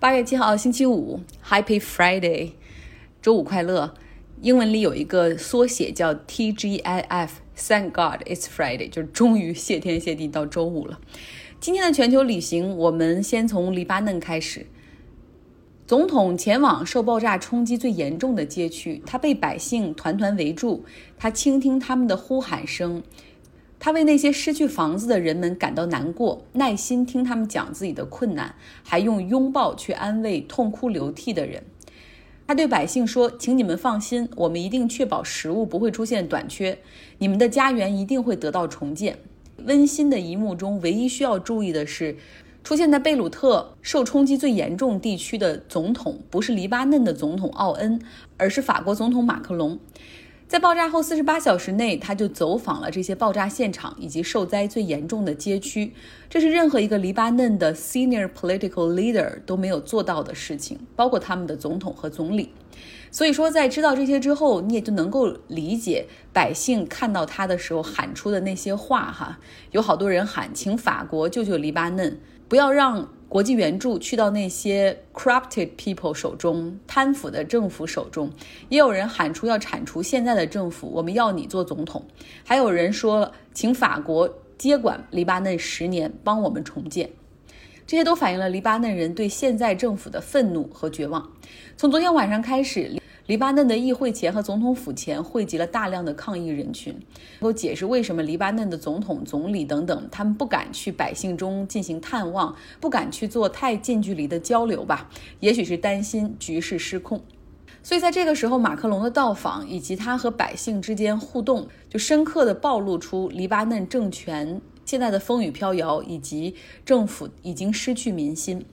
八月七号，星期五，Happy Friday，周五快乐。英文里有一个缩写叫 TGIF，Thank God it's Friday，就是终于谢天谢地到周五了。今天的全球旅行，我们先从黎巴嫩开始。总统前往受爆炸冲击最严重的街区，他被百姓团团围住，他倾听他们的呼喊声。他为那些失去房子的人们感到难过，耐心听他们讲自己的困难，还用拥抱去安慰痛哭流涕的人。他对百姓说：“请你们放心，我们一定确保食物不会出现短缺，你们的家园一定会得到重建。”温馨的一幕中，唯一需要注意的是，出现在贝鲁特受冲击最严重地区的总统不是黎巴嫩的总统奥恩，而是法国总统马克龙。在爆炸后四十八小时内，他就走访了这些爆炸现场以及受灾最严重的街区。这是任何一个黎巴嫩的 senior political leader 都没有做到的事情，包括他们的总统和总理。所以说，在知道这些之后，你也就能够理解百姓看到他的时候喊出的那些话哈。有好多人喊，请法国救救黎巴嫩，不要让。国际援助去到那些 corrupted people 手中，贪腐的政府手中，也有人喊出要铲除现在的政府，我们要你做总统。还有人说，请法国接管黎巴嫩十年，帮我们重建。这些都反映了黎巴嫩人对现在政府的愤怒和绝望。从昨天晚上开始。黎巴嫩的议会前和总统府前汇集了大量的抗议人群，能够解释为什么黎巴嫩的总统、总理等等，他们不敢去百姓中进行探望，不敢去做太近距离的交流吧？也许是担心局势失控。所以在这个时候，马克龙的到访以及他和百姓之间互动，就深刻地暴露出黎巴嫩政权现在的风雨飘摇，以及政府已经失去民心。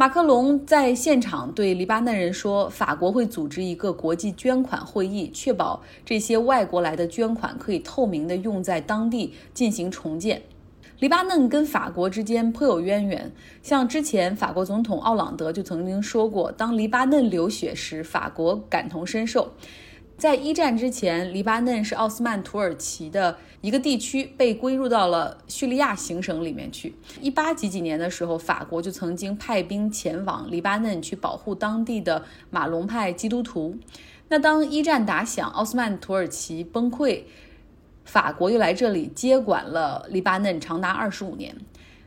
马克龙在现场对黎巴嫩人说：“法国会组织一个国际捐款会议，确保这些外国来的捐款可以透明地用在当地进行重建。”黎巴嫩跟法国之间颇有渊源，像之前法国总统奥朗德就曾经说过：“当黎巴嫩流血时，法国感同身受。”在一战之前，黎巴嫩是奥斯曼土耳其的一个地区，被归入到了叙利亚行省里面去。一八几几年的时候，法国就曾经派兵前往黎巴嫩去保护当地的马龙派基督徒。那当一战打响，奥斯曼土耳其崩溃，法国又来这里接管了黎巴嫩，长达二十五年。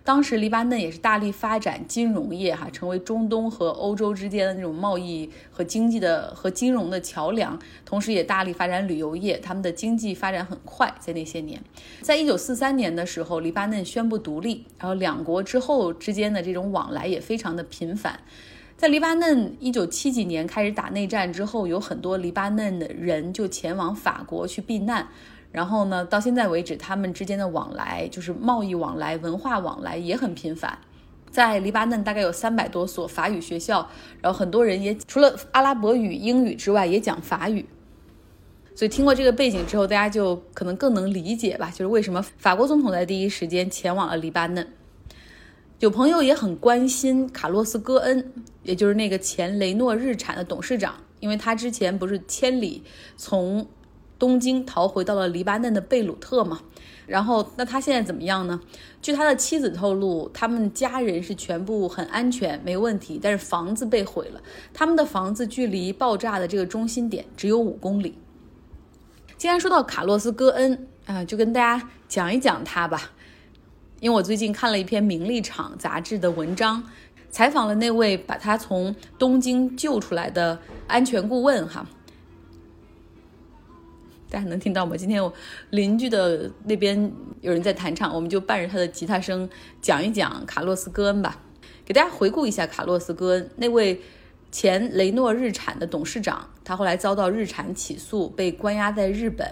当时黎巴嫩也是大力发展金融业，哈，成为中东和欧洲之间的那种贸易和经济的和金融的桥梁，同时也大力发展旅游业，他们的经济发展很快。在那些年，在一九四三年的时候，黎巴嫩宣布独立，然后两国之后之间的这种往来也非常的频繁。在黎巴嫩一九七几年开始打内战之后，有很多黎巴嫩的人就前往法国去避难。然后呢，到现在为止，他们之间的往来就是贸易往来、文化往来也很频繁。在黎巴嫩大概有三百多所法语学校，然后很多人也除了阿拉伯语、英语之外，也讲法语。所以听过这个背景之后，大家就可能更能理解吧，就是为什么法国总统在第一时间前往了黎巴嫩。有朋友也很关心卡洛斯·戈恩，也就是那个前雷诺日产的董事长，因为他之前不是千里从。东京逃回到了黎巴嫩的贝鲁特嘛，然后那他现在怎么样呢？据他的妻子透露，他们家人是全部很安全，没问题，但是房子被毁了。他们的房子距离爆炸的这个中心点只有五公里。既然说到卡洛斯·戈恩啊，就跟大家讲一讲他吧，因为我最近看了一篇《名利场》杂志的文章，采访了那位把他从东京救出来的安全顾问哈。大家能听到吗？今天我邻居的那边有人在弹唱，我们就伴着他的吉他声讲一讲卡洛斯·戈恩吧，给大家回顾一下卡洛斯·戈恩那位前雷诺日产的董事长，他后来遭到日产起诉，被关押在日本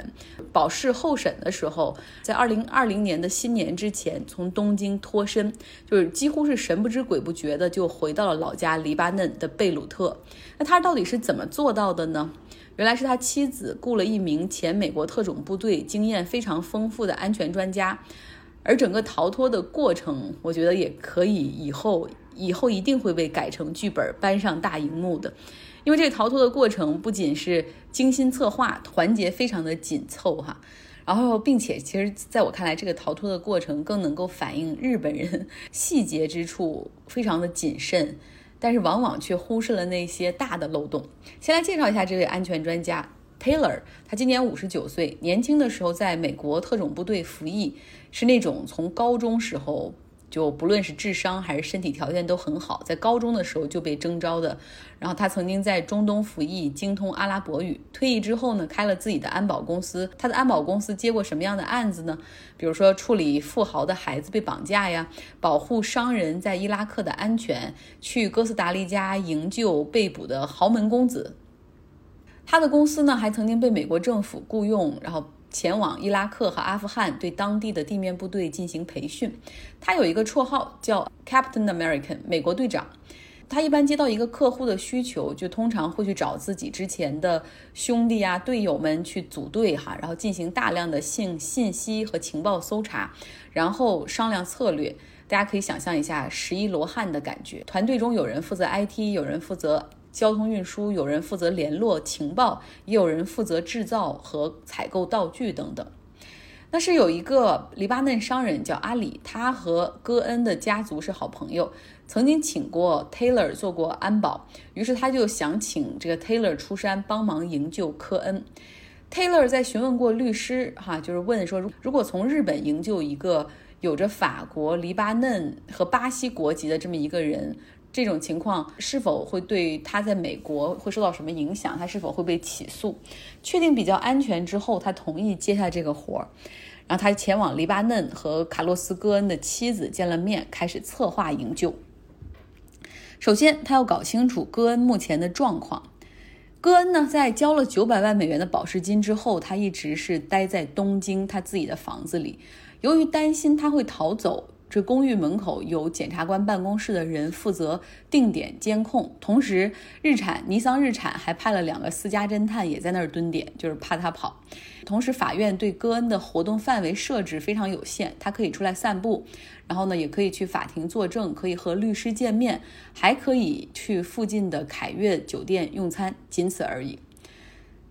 保释候审的时候，在二零二零年的新年之前从东京脱身，就是几乎是神不知鬼不觉的就回到了老家黎巴嫩的贝鲁特。那他到底是怎么做到的呢？原来是他妻子雇了一名前美国特种部队、经验非常丰富的安全专家，而整个逃脱的过程，我觉得也可以以后以后一定会被改成剧本搬上大荧幕的，因为这个逃脱的过程不仅是精心策划，环节非常的紧凑哈，然后并且其实在我看来，这个逃脱的过程更能够反映日本人细节之处非常的谨慎。但是往往却忽视了那些大的漏洞。先来介绍一下这位安全专家 Taylor，他今年五十九岁，年轻的时候在美国特种部队服役，是那种从高中时候。就不论是智商还是身体条件都很好，在高中的时候就被征召的。然后他曾经在中东服役，精通阿拉伯语。退役之后呢，开了自己的安保公司。他的安保公司接过什么样的案子呢？比如说处理富豪的孩子被绑架呀，保护商人在伊拉克的安全，去哥斯达黎加营救被捕的豪门公子。他的公司呢，还曾经被美国政府雇佣，然后。前往伊拉克和阿富汗，对当地的地面部队进行培训。他有一个绰号叫 Captain American，美国队长。他一般接到一个客户的需求，就通常会去找自己之前的兄弟啊、队友们去组队哈，然后进行大量的信信息和情报搜查，然后商量策略。大家可以想象一下十一罗汉的感觉。团队中有人负责 IT，有人负责。交通运输有人负责联络情报，也有人负责制造和采购道具等等。那是有一个黎巴嫩商人叫阿里，他和戈恩的家族是好朋友，曾经请过 Taylor 做过安保，于是他就想请这个 Taylor 出山帮忙营救科恩。Taylor 在询问过律师，哈，就是问说，如果从日本营救一个有着法国、黎巴嫩和巴西国籍的这么一个人。这种情况是否会对他在美国会受到什么影响？他是否会被起诉？确定比较安全之后，他同意接下这个活儿。然后他前往黎巴嫩和卡洛斯·戈恩的妻子见了面，开始策划营救。首先，他要搞清楚戈恩目前的状况。戈恩呢，在交了九百万美元的保释金之后，他一直是待在东京他自己的房子里。由于担心他会逃走。这公寓门口有检察官办公室的人负责定点监控，同时日产、尼桑日产还派了两个私家侦探也在那儿蹲点，就是怕他跑。同时，法院对戈恩的活动范围设置非常有限，他可以出来散步，然后呢，也可以去法庭作证，可以和律师见面，还可以去附近的凯悦酒店用餐，仅此而已。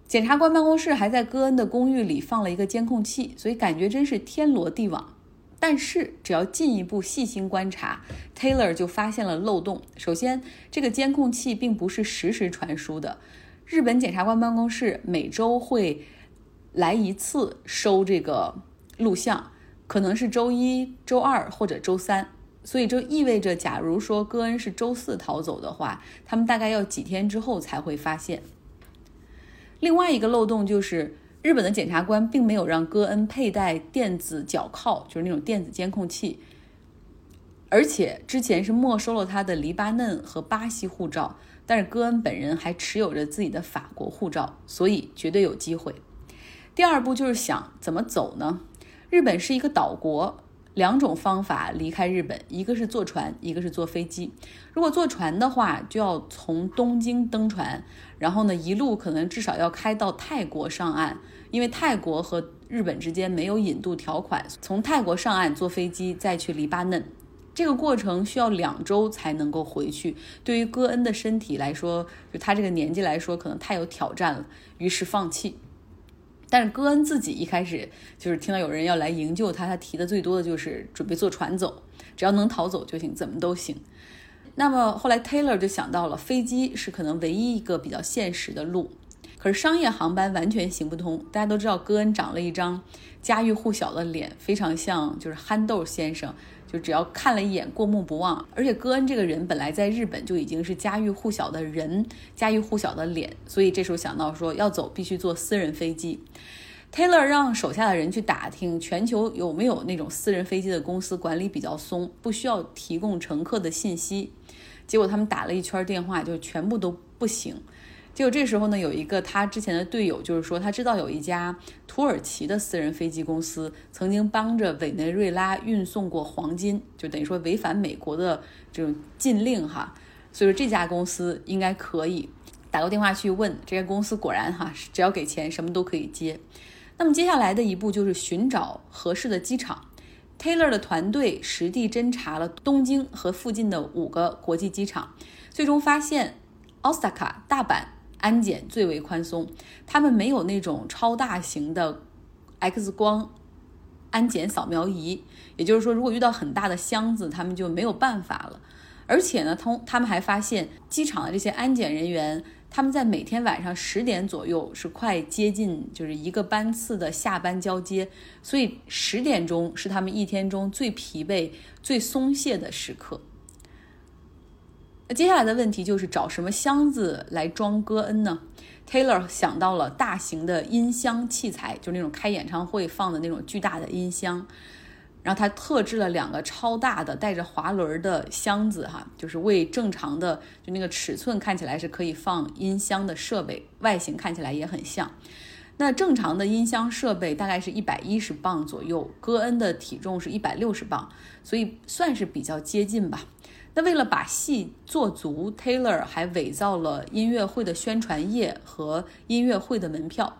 检察官办公室还在戈恩的公寓里放了一个监控器，所以感觉真是天罗地网。但是，只要进一步细心观察，Taylor 就发现了漏洞。首先，这个监控器并不是实时传输的。日本检察官办公室每周会来一次收这个录像，可能是周一周二或者周三。所以，这意味着，假如说戈恩是周四逃走的话，他们大概要几天之后才会发现。另外一个漏洞就是。日本的检察官并没有让戈恩佩戴电子脚铐，就是那种电子监控器，而且之前是没收了他的黎巴嫩和巴西护照，但是戈恩本人还持有着自己的法国护照，所以绝对有机会。第二步就是想怎么走呢？日本是一个岛国。两种方法离开日本，一个是坐船，一个是坐飞机。如果坐船的话，就要从东京登船，然后呢，一路可能至少要开到泰国上岸，因为泰国和日本之间没有引渡条款。从泰国上岸坐飞机再去黎巴嫩，这个过程需要两周才能够回去。对于戈恩的身体来说，就他这个年纪来说，可能太有挑战了，于是放弃。但是戈恩自己一开始就是听到有人要来营救他，他提的最多的就是准备坐船走，只要能逃走就行，怎么都行。那么后来 Taylor 就想到了飞机是可能唯一一个比较现实的路，可是商业航班完全行不通。大家都知道戈恩长了一张家喻户晓的脸，非常像就是憨豆先生。就只要看了一眼，过目不忘。而且戈恩这个人本来在日本就已经是家喻户晓的人，家喻户晓的脸，所以这时候想到说要走，必须坐私人飞机。Taylor 让手下的人去打听全球有没有那种私人飞机的公司，管理比较松，不需要提供乘客的信息。结果他们打了一圈电话，就全部都不行。结果这时候呢，有一个他之前的队友，就是说他知道有一家土耳其的私人飞机公司曾经帮着委内瑞拉运送过黄金，就等于说违反美国的这种禁令哈。所以说这家公司应该可以打个电话去问这家公司，果然哈，只要给钱什么都可以接。那么接下来的一步就是寻找合适的机场。Taylor 的团队实地侦查了东京和附近的五个国际机场，最终发现奥萨卡、大阪。安检最为宽松，他们没有那种超大型的 X 光安检扫描仪，也就是说，如果遇到很大的箱子，他们就没有办法了。而且呢，通他们还发现机场的这些安检人员，他们在每天晚上十点左右是快接近就是一个班次的下班交接，所以十点钟是他们一天中最疲惫、最松懈的时刻。那接下来的问题就是找什么箱子来装戈恩呢？Taylor 想到了大型的音箱器材，就是那种开演唱会放的那种巨大的音箱。然后他特制了两个超大的带着滑轮的箱子，哈，就是为正常的就那个尺寸看起来是可以放音箱的设备，外形看起来也很像。那正常的音箱设备大概是一百一十磅左右，戈恩的体重是一百六十磅，所以算是比较接近吧。那为了把戏做足，Taylor 还伪造了音乐会的宣传页和音乐会的门票。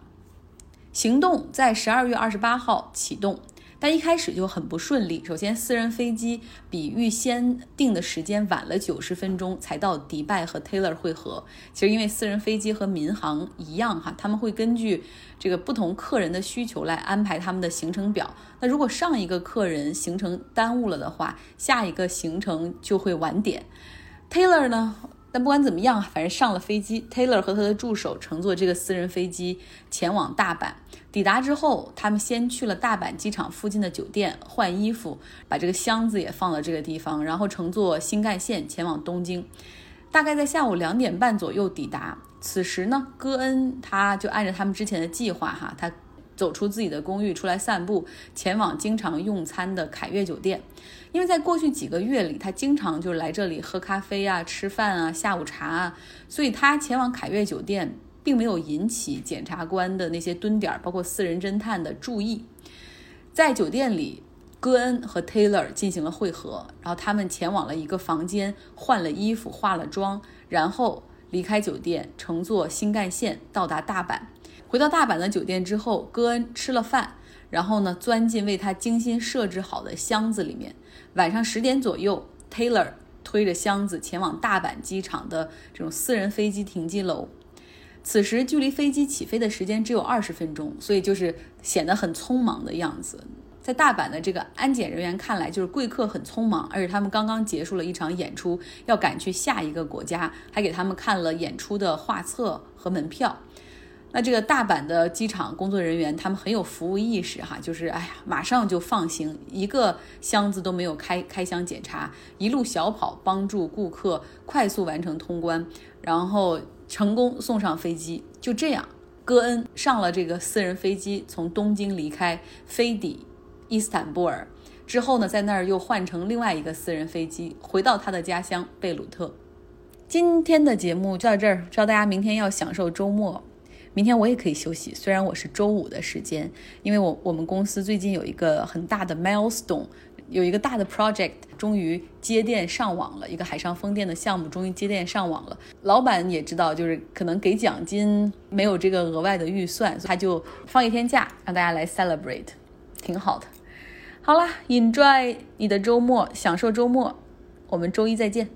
行动在十二月二十八号启动。但一开始就很不顺利。首先，私人飞机比预先定的时间晚了九十分钟才到迪拜和 Taylor 会合。其实，因为私人飞机和民航一样，哈，他们会根据这个不同客人的需求来安排他们的行程表。那如果上一个客人行程耽误了的话，下一个行程就会晚点。Taylor 呢？但不管怎么样，反正上了飞机，Taylor 和他的助手乘坐这个私人飞机前往大阪。抵达之后，他们先去了大阪机场附近的酒店换衣服，把这个箱子也放到这个地方，然后乘坐新干线前往东京。大概在下午两点半左右抵达。此时呢，戈恩他就按照他们之前的计划，哈，他。走出自己的公寓，出来散步，前往经常用餐的凯悦酒店。因为在过去几个月里，他经常就是来这里喝咖啡啊、吃饭啊、下午茶啊，所以他前往凯悦酒店并没有引起检察官的那些蹲点，包括私人侦探的注意。在酒店里，戈恩和 Taylor 进行了会合，然后他们前往了一个房间，换了衣服、化了妆，然后离开酒店，乘坐新干线到达大阪。回到大阪的酒店之后，戈恩吃了饭，然后呢，钻进为他精心设置好的箱子里面。晚上十点左右，Taylor 推着箱子前往大阪机场的这种私人飞机停机楼。此时距离飞机起飞的时间只有二十分钟，所以就是显得很匆忙的样子。在大阪的这个安检人员看来，就是贵客很匆忙，而且他们刚刚结束了一场演出，要赶去下一个国家，还给他们看了演出的画册和门票。那这个大阪的机场工作人员，他们很有服务意识哈，就是哎呀，马上就放行，一个箱子都没有开开箱检查，一路小跑帮助顾客快速完成通关，然后成功送上飞机。就这样，戈恩上了这个私人飞机，从东京离开，飞抵伊斯坦布尔，之后呢，在那儿又换成另外一个私人飞机，回到他的家乡贝鲁特。今天的节目就到这儿，知道大家明天要享受周末。明天我也可以休息，虽然我是周五的时间，因为我我们公司最近有一个很大的 milestone，有一个大的 project，终于接电上网了，一个海上风电的项目终于接电上网了。老板也知道，就是可能给奖金没有这个额外的预算，他就放一天假让大家来 celebrate，挺好的。好了，enjoy 你的周末，享受周末，我们周一再见。